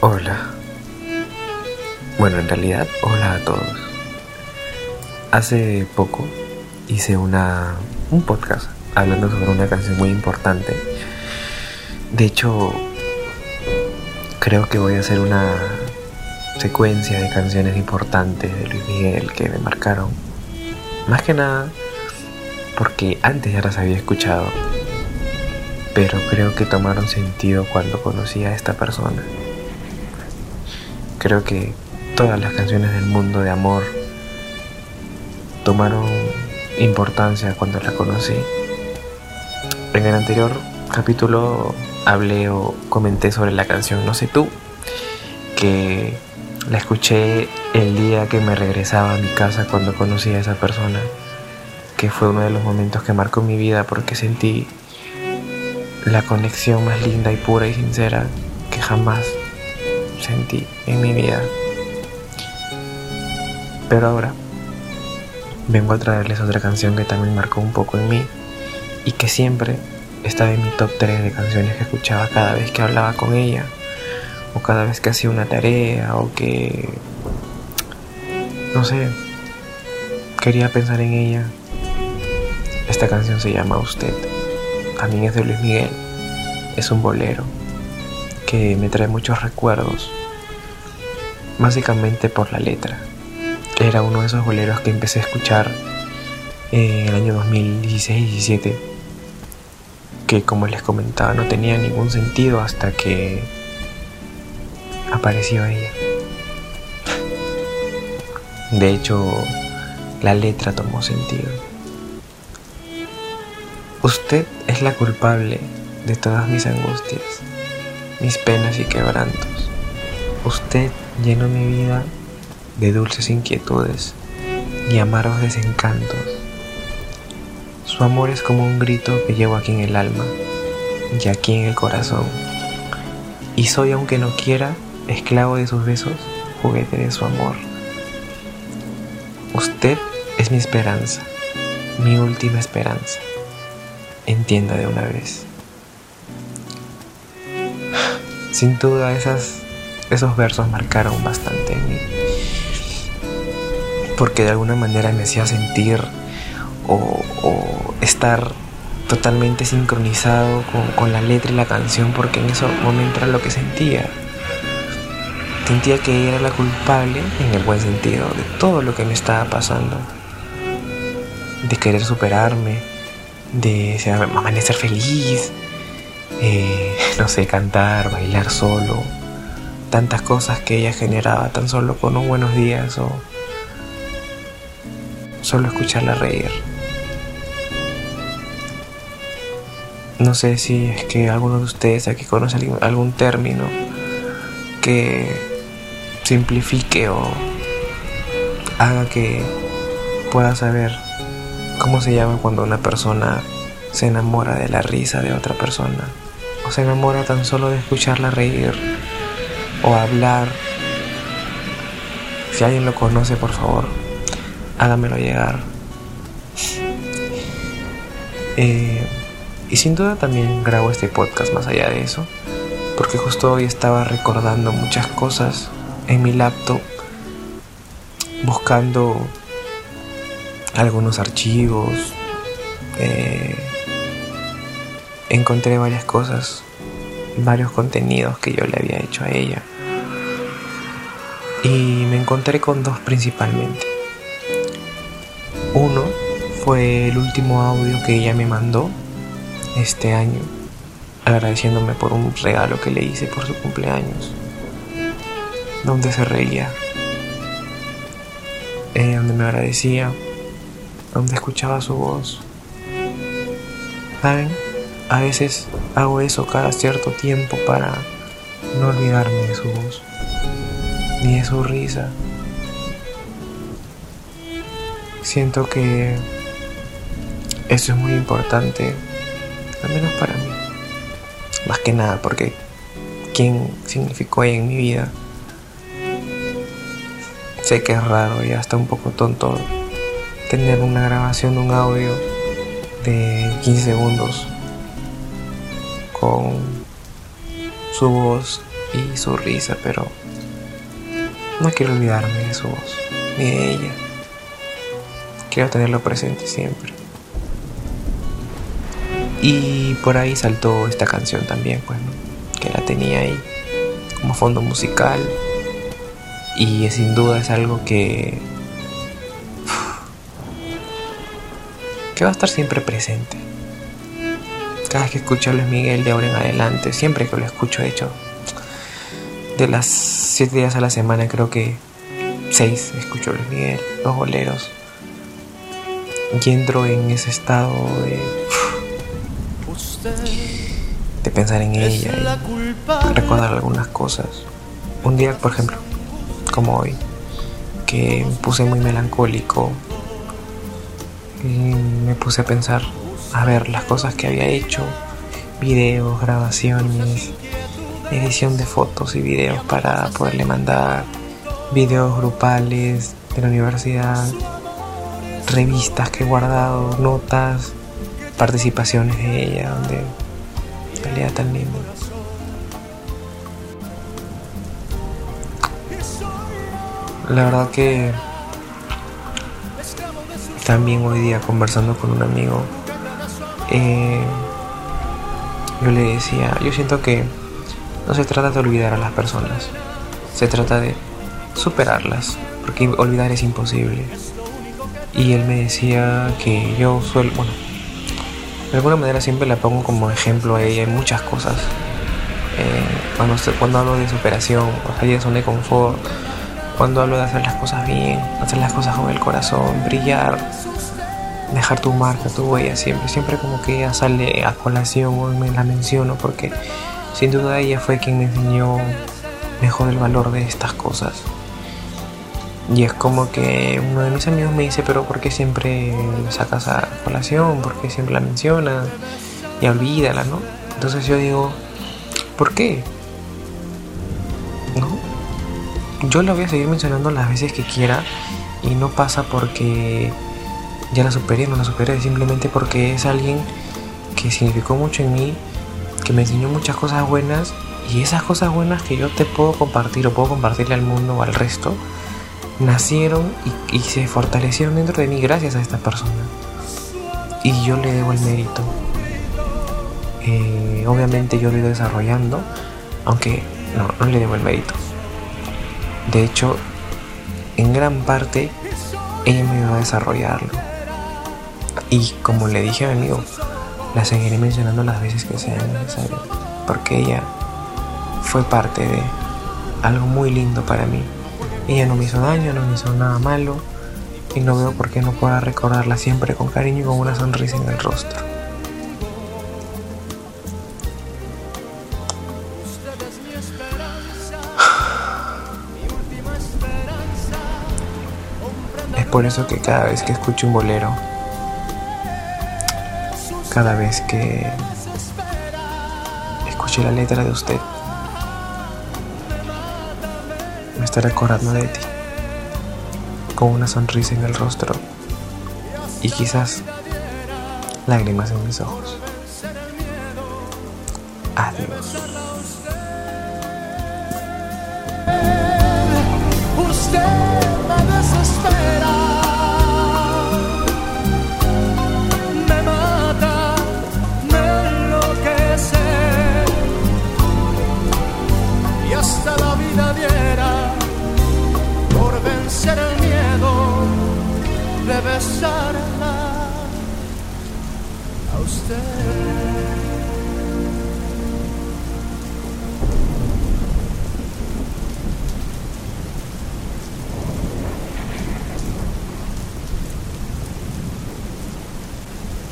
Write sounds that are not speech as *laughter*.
Hola. Bueno, en realidad, hola a todos. Hace poco hice una, un podcast hablando sobre una canción muy importante. De hecho, creo que voy a hacer una secuencia de canciones importantes de Luis Miguel que me marcaron. Más que nada porque antes ya las había escuchado, pero creo que tomaron sentido cuando conocí a esta persona. Creo que todas las canciones del mundo de amor tomaron importancia cuando la conocí. En el anterior capítulo hablé o comenté sobre la canción No sé tú, que la escuché el día que me regresaba a mi casa cuando conocí a esa persona, que fue uno de los momentos que marcó mi vida porque sentí la conexión más linda y pura y sincera que jamás sentí en mi vida. Pero ahora vengo a traerles otra canción que también marcó un poco en mí y que siempre estaba en mi top 3 de canciones que escuchaba cada vez que hablaba con ella o cada vez que hacía una tarea o que no sé quería pensar en ella. Esta canción se llama Usted. También es de Luis Miguel. Es un bolero que me trae muchos recuerdos básicamente por la letra era uno de esos boleros que empecé a escuchar en el año 2016-17, que como les comentaba no tenía ningún sentido hasta que apareció ella. De hecho, la letra tomó sentido. Usted es la culpable de todas mis angustias, mis penas y quebrantos. Usted llenó mi vida de dulces inquietudes y amargos desencantos. Su amor es como un grito que llevo aquí en el alma y aquí en el corazón. Y soy, aunque no quiera, esclavo de sus besos, juguete de su amor. Usted es mi esperanza, mi última esperanza. Entienda de una vez. Sin duda esos versos marcaron bastante en mí porque de alguna manera me hacía sentir o, estar totalmente sincronizado con, la letra y la canción porque en ese momento era lo que sentía. Sentía que era la culpable, en el buen sentido, de todo lo que me estaba pasando. De querer superarme, de amanecer feliz, eh, no sé, cantar, bailar solo. Tantas cosas que ella generaba tan solo con un buenos días o solo escucharla reír. No sé si es que alguno de ustedes aquí conoce algún término que simplifique o haga que pueda saber cómo se llama cuando una persona se enamora de la risa de otra persona se enamora tan solo de escucharla reír o hablar. Si alguien lo conoce, por favor, hágamelo llegar. Eh, y sin duda también grabo este podcast más allá de eso, porque justo hoy estaba recordando muchas cosas en mi laptop, buscando algunos archivos, eh, encontré varias cosas, varios contenidos que yo le había hecho a ella. Y me encontré con dos principalmente. Uno fue el último audio que ella me mandó este año, agradeciéndome por un regalo que le hice por su cumpleaños, donde se reía, eh, donde me agradecía, donde escuchaba su voz. ¿Saben? A veces hago eso cada cierto tiempo para no olvidarme de su voz, ni de su risa, Siento que eso es muy importante, al menos para mí. Más que nada porque quién significó ella en mi vida. Sé que es raro y hasta un poco tonto tener una grabación un audio de 15 segundos con su voz y su risa, pero no quiero olvidarme de su voz, ni de ella. Quiero tenerlo presente siempre. Y por ahí saltó esta canción también, pues, que la tenía ahí como fondo musical. Y sin duda es algo que. que va a estar siempre presente. Cada vez que escucho a Luis Miguel de ahora en adelante, siempre que lo escucho, de hecho, de las siete días a la semana, creo que seis escucho a Luis Miguel, los boleros. Y entro en ese estado de de pensar en ella y recordar algunas cosas. Un día, por ejemplo, como hoy, que me puse muy melancólico y me puse a pensar, a ver las cosas que había hecho, videos, grabaciones, edición de fotos y videos para poderle mandar, videos grupales de la universidad, revistas que he guardado, notas, participaciones de ella, donde salía tan lindo. La verdad que también hoy día conversando con un amigo, eh, yo le decía, yo siento que no se trata de olvidar a las personas, se trata de superarlas, porque olvidar es imposible. Y él me decía que yo suelo, bueno, de alguna manera siempre la pongo como ejemplo a ella en muchas cosas. Eh, cuando, cuando hablo de superación, o salir de zona de confort, cuando hablo de hacer las cosas bien, hacer las cosas con el corazón, brillar, dejar tu marca, tu huella, siempre, siempre como que ella sale a colación o me la menciono porque sin duda ella fue quien me enseñó mejor el valor de estas cosas. Y es como que uno de mis amigos me dice, pero ¿por qué siempre sacas a colación? ¿Por qué siempre la mencionas? Y olvídala, ¿no? Entonces yo digo, ¿por qué? ¿No? Yo la voy a seguir mencionando las veces que quiera y no pasa porque ya la superé, no la superé, simplemente porque es alguien que significó mucho en mí, que me enseñó muchas cosas buenas y esas cosas buenas que yo te puedo compartir o puedo compartirle al mundo o al resto, nacieron y, se fortalecieron dentro de mí gracias a esta persona. Y yo le debo el mérito. Eh, obviamente yo lo he ido desarrollando, aunque no, no le debo el mérito. De hecho, en gran parte, ella me iba a desarrollarlo. Y como le dije a mi amigo, la seguiré mencionando las veces que sea necesario, porque ella fue parte de algo muy lindo para mí. Ella no me hizo daño, no me hizo nada malo y no veo por qué no pueda recordarla siempre con cariño y con una sonrisa en el rostro. *sighs* Es por eso que cada vez que escucho un bolero, cada vez que escuche la letra de usted, me estaré acordando de ti, con una sonrisa en el rostro y quizás lágrimas en mis ojos. Adiós. besarla a usted.